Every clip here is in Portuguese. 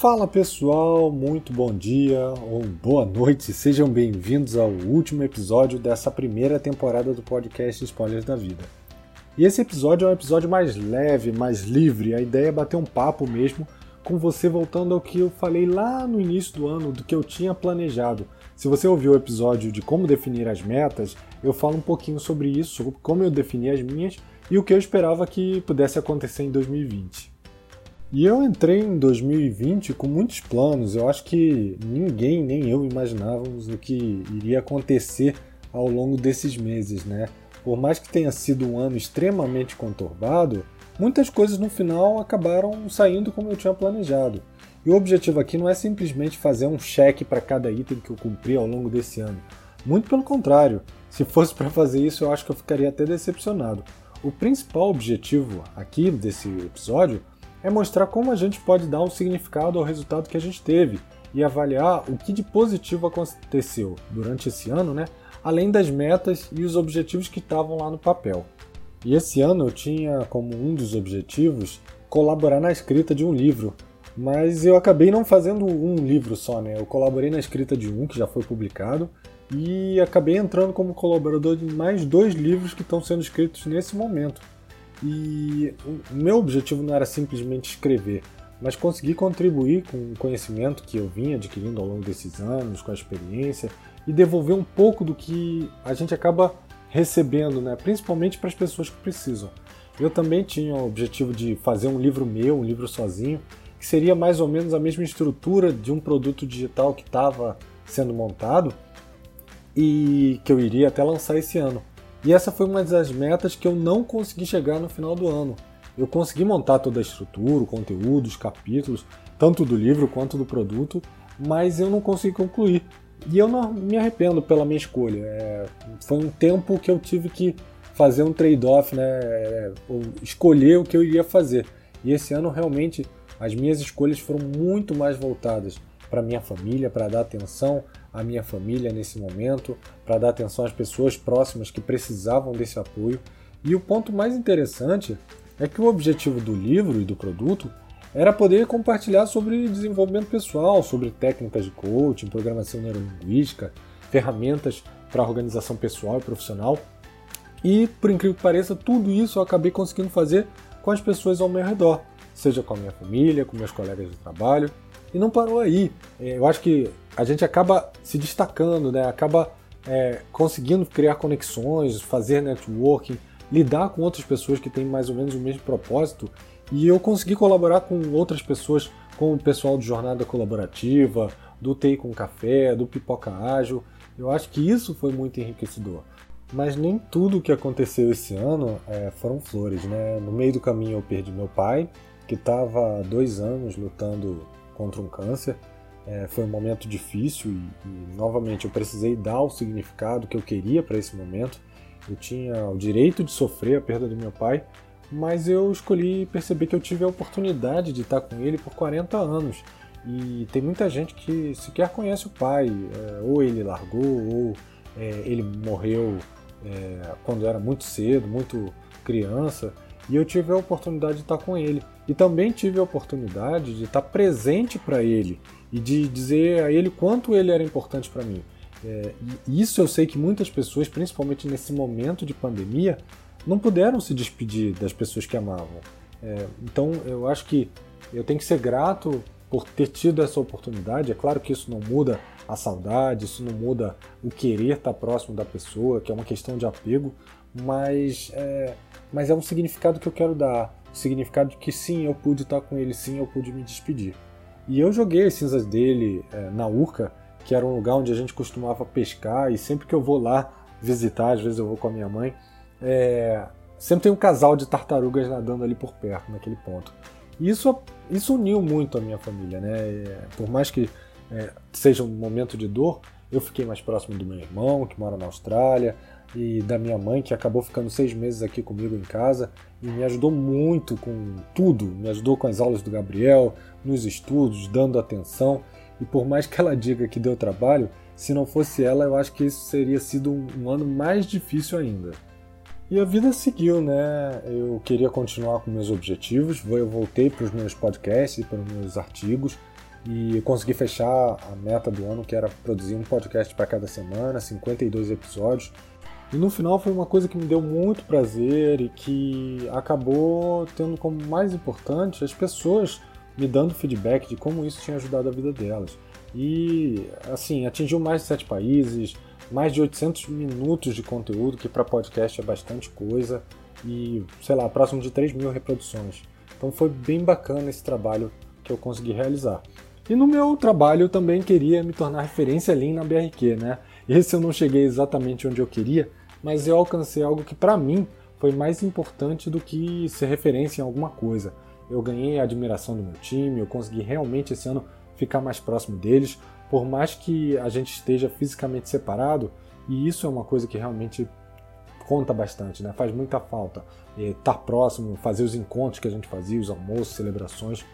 Fala pessoal, muito bom dia ou boa noite, sejam bem-vindos ao último episódio dessa primeira temporada do podcast Spoilers da Vida. E esse episódio é um episódio mais leve, mais livre, a ideia é bater um papo mesmo com você voltando ao que eu falei lá no início do ano, do que eu tinha planejado. Se você ouviu o episódio de como definir as metas, eu falo um pouquinho sobre isso, sobre como eu defini as minhas e o que eu esperava que pudesse acontecer em 2020. E eu entrei em 2020 com muitos planos. Eu acho que ninguém, nem eu, imaginávamos o que iria acontecer ao longo desses meses, né? Por mais que tenha sido um ano extremamente conturbado, muitas coisas no final acabaram saindo como eu tinha planejado. E o objetivo aqui não é simplesmente fazer um cheque para cada item que eu cumpri ao longo desse ano. Muito pelo contrário, se fosse para fazer isso, eu acho que eu ficaria até decepcionado. O principal objetivo aqui desse episódio é mostrar como a gente pode dar um significado ao resultado que a gente teve e avaliar o que de positivo aconteceu durante esse ano, né? além das metas e os objetivos que estavam lá no papel. E esse ano eu tinha como um dos objetivos colaborar na escrita de um livro, mas eu acabei não fazendo um livro só, né? Eu colaborei na escrita de um que já foi publicado e acabei entrando como colaborador de mais dois livros que estão sendo escritos nesse momento. E o meu objetivo não era simplesmente escrever, mas conseguir contribuir com o conhecimento que eu vinha adquirindo ao longo desses anos, com a experiência, e devolver um pouco do que a gente acaba recebendo, né? principalmente para as pessoas que precisam. Eu também tinha o objetivo de fazer um livro meu, um livro sozinho, que seria mais ou menos a mesma estrutura de um produto digital que estava sendo montado e que eu iria até lançar esse ano. E essa foi uma das metas que eu não consegui chegar no final do ano. Eu consegui montar toda a estrutura, o conteúdo, os capítulos, tanto do livro quanto do produto, mas eu não consegui concluir. E eu não me arrependo pela minha escolha. É, foi um tempo que eu tive que fazer um trade-off, né? É, escolher o que eu iria fazer. E esse ano realmente as minhas escolhas foram muito mais voltadas para minha família, para dar atenção à minha família nesse momento, para dar atenção às pessoas próximas que precisavam desse apoio. E o ponto mais interessante é que o objetivo do livro e do produto era poder compartilhar sobre desenvolvimento pessoal, sobre técnicas de coaching, programação neurolinguística, ferramentas para organização pessoal e profissional. E, por incrível que pareça, tudo isso eu acabei conseguindo fazer com as pessoas ao meu redor, seja com a minha família, com meus colegas de trabalho, e não parou aí. É, eu acho que a gente acaba se destacando, né? acaba é, conseguindo criar conexões, fazer networking, lidar com outras pessoas que têm mais ou menos o mesmo propósito. E eu consegui colaborar com outras pessoas, como o pessoal de Jornada Colaborativa, do TI com Café, do Pipoca Ágil. Eu acho que isso foi muito enriquecedor. Mas nem tudo o que aconteceu esse ano é, foram flores, né? No meio do caminho eu perdi meu pai, que estava há dois anos lutando contra um câncer. É, foi um momento difícil e, e, novamente, eu precisei dar o significado que eu queria para esse momento. Eu tinha o direito de sofrer a perda do meu pai, mas eu escolhi perceber que eu tive a oportunidade de estar com ele por 40 anos. E tem muita gente que sequer conhece o pai, é, ou ele largou, ou é, ele morreu é, quando era muito cedo, muito criança, e eu tive a oportunidade de estar com ele. E também tive a oportunidade de estar presente para ele e de dizer a ele quanto ele era importante para mim. É, e isso eu sei que muitas pessoas, principalmente nesse momento de pandemia, não puderam se despedir das pessoas que amavam. É, então eu acho que eu tenho que ser grato por ter tido essa oportunidade. É claro que isso não muda a saudade, isso não muda o querer estar próximo da pessoa, que é uma questão de apego, mas é, mas é um significado que eu quero dar o significado de que sim, eu pude estar com ele, sim, eu pude me despedir. E eu joguei as cinzas dele é, na Urca, que era um lugar onde a gente costumava pescar, e sempre que eu vou lá visitar, às vezes eu vou com a minha mãe, é, sempre tem um casal de tartarugas nadando ali por perto, naquele ponto. E isso, isso uniu muito a minha família, né? É, por mais que é, seja um momento de dor, eu fiquei mais próximo do meu irmão, que mora na Austrália, e da minha mãe, que acabou ficando seis meses aqui comigo em casa e me ajudou muito com tudo. Me ajudou com as aulas do Gabriel, nos estudos, dando atenção. E por mais que ela diga que deu trabalho, se não fosse ela, eu acho que isso teria sido um, um ano mais difícil ainda. E a vida seguiu, né? Eu queria continuar com meus objetivos, eu voltei para os meus podcasts, para os meus artigos. e consegui fechar a meta do ano, que era produzir um podcast para cada semana, 52 episódios. E no final foi uma coisa que me deu muito prazer e que acabou tendo como mais importante as pessoas me dando feedback de como isso tinha ajudado a vida delas. E assim, atingiu mais de sete países, mais de 800 minutos de conteúdo, que para podcast é bastante coisa, e sei lá, próximo de 3 mil reproduções. Então foi bem bacana esse trabalho que eu consegui realizar. E no meu trabalho eu também queria me tornar referência Lean na BRQ, né? Esse eu não cheguei exatamente onde eu queria, mas eu alcancei algo que para mim foi mais importante do que ser referência em alguma coisa. Eu ganhei a admiração do meu time, eu consegui realmente esse ano ficar mais próximo deles, por mais que a gente esteja fisicamente separado, e isso é uma coisa que realmente conta bastante, né? faz muita falta. Estar tá próximo, fazer os encontros que a gente fazia, os almoços, celebrações,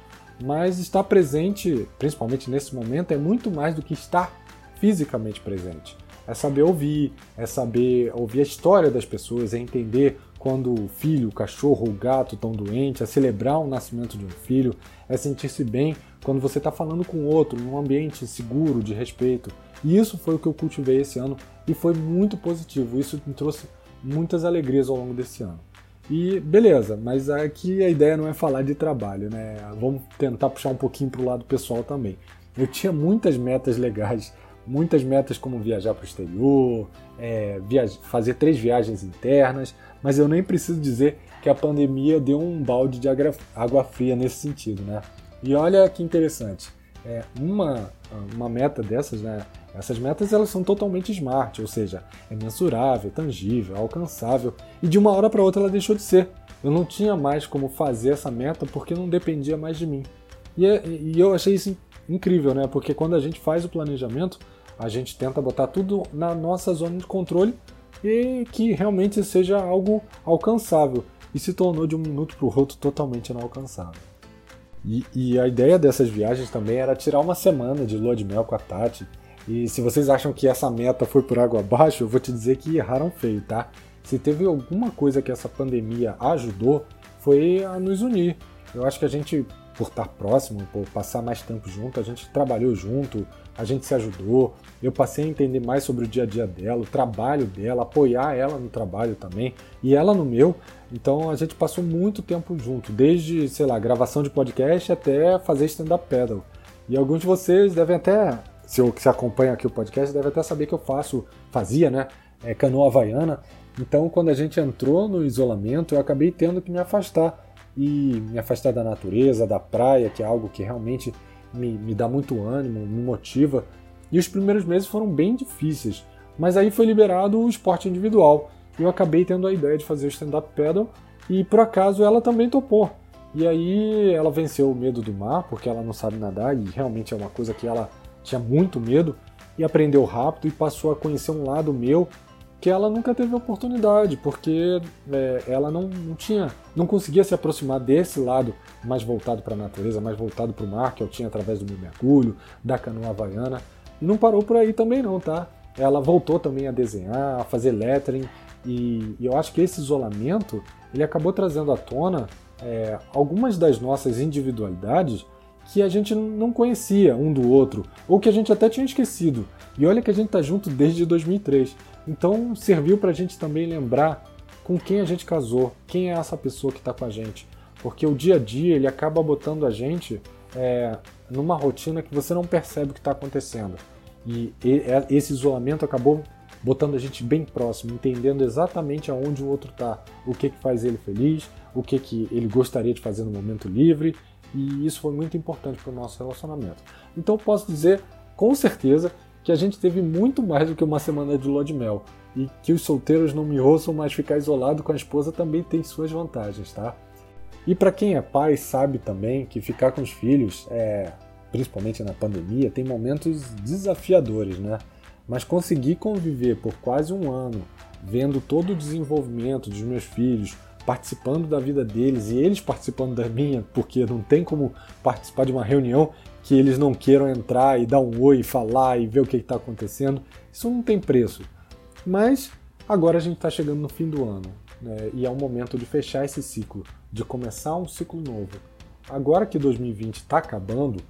mas estar presente, principalmente nesse momento, é muito mais do que estar fisicamente presente. É saber ouvir, é saber ouvir a história das pessoas, é entender quando o filho, o cachorro, o gato estão doentes, é celebrar o nascimento de um filho, é sentir-se bem quando você está falando com outro, em um ambiente seguro, de respeito. E isso foi o que eu cultivei esse ano e foi muito positivo. Isso me trouxe muitas alegrias ao longo desse ano. E beleza, mas aqui a ideia não é falar de trabalho, né? Vamos tentar puxar um pouquinho para o lado pessoal também. Eu tinha muitas metas legais muitas metas como viajar para o exterior, é, fazer três viagens internas, mas eu nem preciso dizer que a pandemia deu um balde de água fria nesse sentido, né? E olha que interessante, é, uma, uma meta dessas, né? Essas metas elas são totalmente smart, ou seja, é mensurável, tangível, alcançável, e de uma hora para outra ela deixou de ser. Eu não tinha mais como fazer essa meta porque não dependia mais de mim. E, é, e eu achei isso incrível, né? Porque quando a gente faz o planejamento, a gente tenta botar tudo na nossa zona de controle e que realmente seja algo alcançável. E se tornou de um minuto para o outro totalmente inalcançável. E, e, a ideia dessas viagens também era tirar uma semana de lua de mel com a Tati. E se vocês acham que essa meta foi por água abaixo, eu vou te dizer que erraram feio, tá? Se teve alguma coisa que essa pandemia ajudou, foi a nos unir. Eu acho que a gente, por estar próximo, por passar mais tempo junto, a gente trabalhou junto, a gente se ajudou, eu passei a entender mais sobre o dia a dia dela, o trabalho dela, apoiar ela no trabalho também e ela no meu. Então a gente passou muito tempo junto, desde, sei lá, gravação de podcast até fazer stand-up pedal. E alguns de vocês devem até, se, eu, se acompanha aqui o podcast, devem até saber que eu faço, fazia, né, é, canoa havaiana. Então quando a gente entrou no isolamento, eu acabei tendo que me afastar e me afastar da natureza, da praia, que é algo que realmente me, me dá muito ânimo, me motiva. E os primeiros meses foram bem difíceis, mas aí foi liberado o esporte individual. E eu acabei tendo a ideia de fazer o stand-up paddle e por acaso ela também topou. E aí ela venceu o medo do mar, porque ela não sabe nadar e realmente é uma coisa que ela tinha muito medo e aprendeu rápido e passou a conhecer um lado meu que ela nunca teve oportunidade, porque é, ela não, não, tinha, não conseguia se aproximar desse lado mais voltado para a natureza, mais voltado para o mar, que eu tinha através do meu mergulho, da canoa havaiana. E não parou por aí também não, tá? Ela voltou também a desenhar, a fazer lettering, e, e eu acho que esse isolamento ele acabou trazendo à tona é, algumas das nossas individualidades que a gente não conhecia um do outro, ou que a gente até tinha esquecido. E olha que a gente tá junto desde 2003. Então serviu para a gente também lembrar com quem a gente casou, quem é essa pessoa que está com a gente. Porque o dia a dia ele acaba botando a gente é, numa rotina que você não percebe o que está acontecendo. E é, esse isolamento acabou botando a gente bem próximo, entendendo exatamente aonde o outro está, o que, que faz ele feliz, o que, que ele gostaria de fazer no momento livre, e isso foi muito importante para o nosso relacionamento. Então posso dizer com certeza que a gente teve muito mais do que uma semana de lua de mel. E que os solteiros não me ouçam, mas ficar isolado com a esposa também tem suas vantagens, tá? E para quem é pai, sabe também que ficar com os filhos, é, principalmente na pandemia, tem momentos desafiadores, né? Mas conseguir conviver por quase um ano, vendo todo o desenvolvimento dos meus filhos, participando da vida deles e eles participando da minha, porque não tem como participar de uma reunião que eles não queiram entrar e dar um oi, falar e ver o que está acontecendo. Isso não tem preço. Mas agora a gente está chegando no fim do ano né, e é o momento de fechar esse ciclo, de começar um ciclo novo. Agora que 2020 está acabando,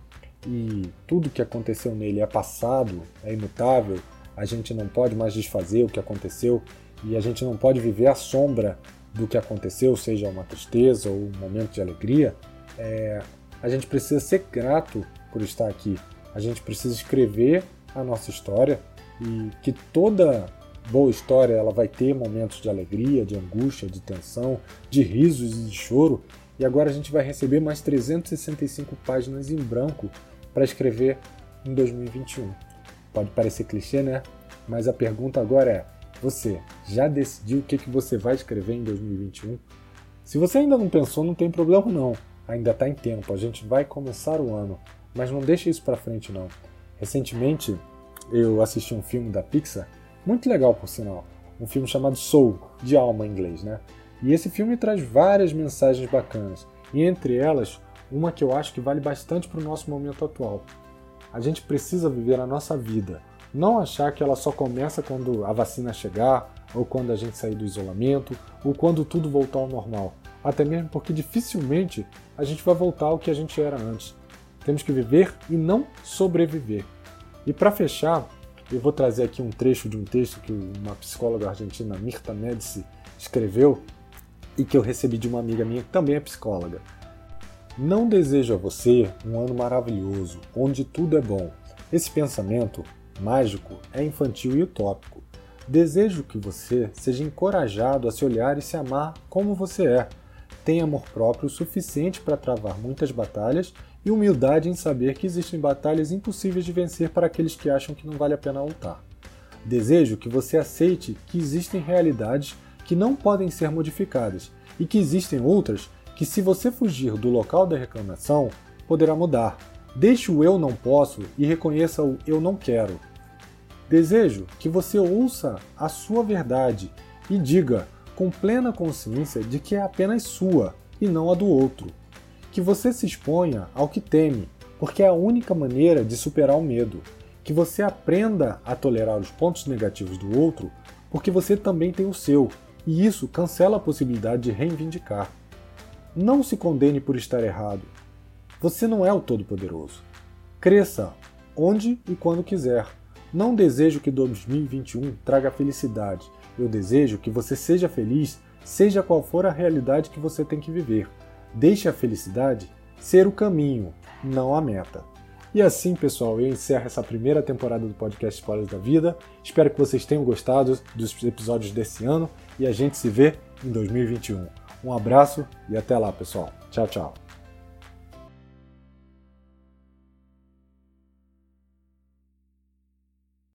e tudo que aconteceu nele é passado, é imutável, a gente não pode mais desfazer o que aconteceu e a gente não pode viver à sombra do que aconteceu, seja uma tristeza ou um momento de alegria, é, a gente precisa ser grato por estar aqui. A gente precisa escrever a nossa história e que toda boa história ela vai ter momentos de alegria, de angústia, de tensão, de risos e de choro. E agora a gente vai receber mais 365 páginas em branco para escrever em 2021. Pode parecer clichê, né? Mas a pergunta agora é: você já decidiu o que, que você vai escrever em 2021? Se você ainda não pensou, não tem problema não. Ainda está em tempo, a gente vai começar o ano. Mas não deixe isso para frente não. Recentemente eu assisti um filme da Pixar, muito legal por sinal, um filme chamado Soul, de alma em inglês, né? E esse filme traz várias mensagens bacanas, e entre elas, uma que eu acho que vale bastante para o nosso momento atual. A gente precisa viver a nossa vida, não achar que ela só começa quando a vacina chegar, ou quando a gente sair do isolamento, ou quando tudo voltar ao normal. Até mesmo porque dificilmente a gente vai voltar ao que a gente era antes. Temos que viver e não sobreviver. E para fechar, eu vou trazer aqui um trecho de um texto que uma psicóloga argentina, Mirta Medici, escreveu e que eu recebi de uma amiga minha que também é psicóloga. Não desejo a você um ano maravilhoso, onde tudo é bom. Esse pensamento mágico é infantil e utópico. Desejo que você seja encorajado a se olhar e se amar como você é. Tenha amor próprio suficiente para travar muitas batalhas e humildade em saber que existem batalhas impossíveis de vencer para aqueles que acham que não vale a pena lutar. Desejo que você aceite que existem realidades que não podem ser modificadas e que existem outras que, se você fugir do local da reclamação, poderá mudar. Deixe o eu não posso e reconheça o eu não quero. Desejo que você ouça a sua verdade e diga com plena consciência de que é apenas sua e não a do outro. Que você se exponha ao que teme, porque é a única maneira de superar o medo. Que você aprenda a tolerar os pontos negativos do outro, porque você também tem o seu, e isso cancela a possibilidade de reivindicar. Não se condene por estar errado. Você não é o Todo-Poderoso. Cresça onde e quando quiser não desejo que 2021 traga felicidade. Eu desejo que você seja feliz, seja qual for a realidade que você tem que viver. Deixe a felicidade ser o caminho, não a meta. E assim, pessoal, eu encerro essa primeira temporada do podcast Spoilers da Vida. Espero que vocês tenham gostado dos episódios desse ano e a gente se vê em 2021. Um abraço e até lá, pessoal. Tchau, tchau.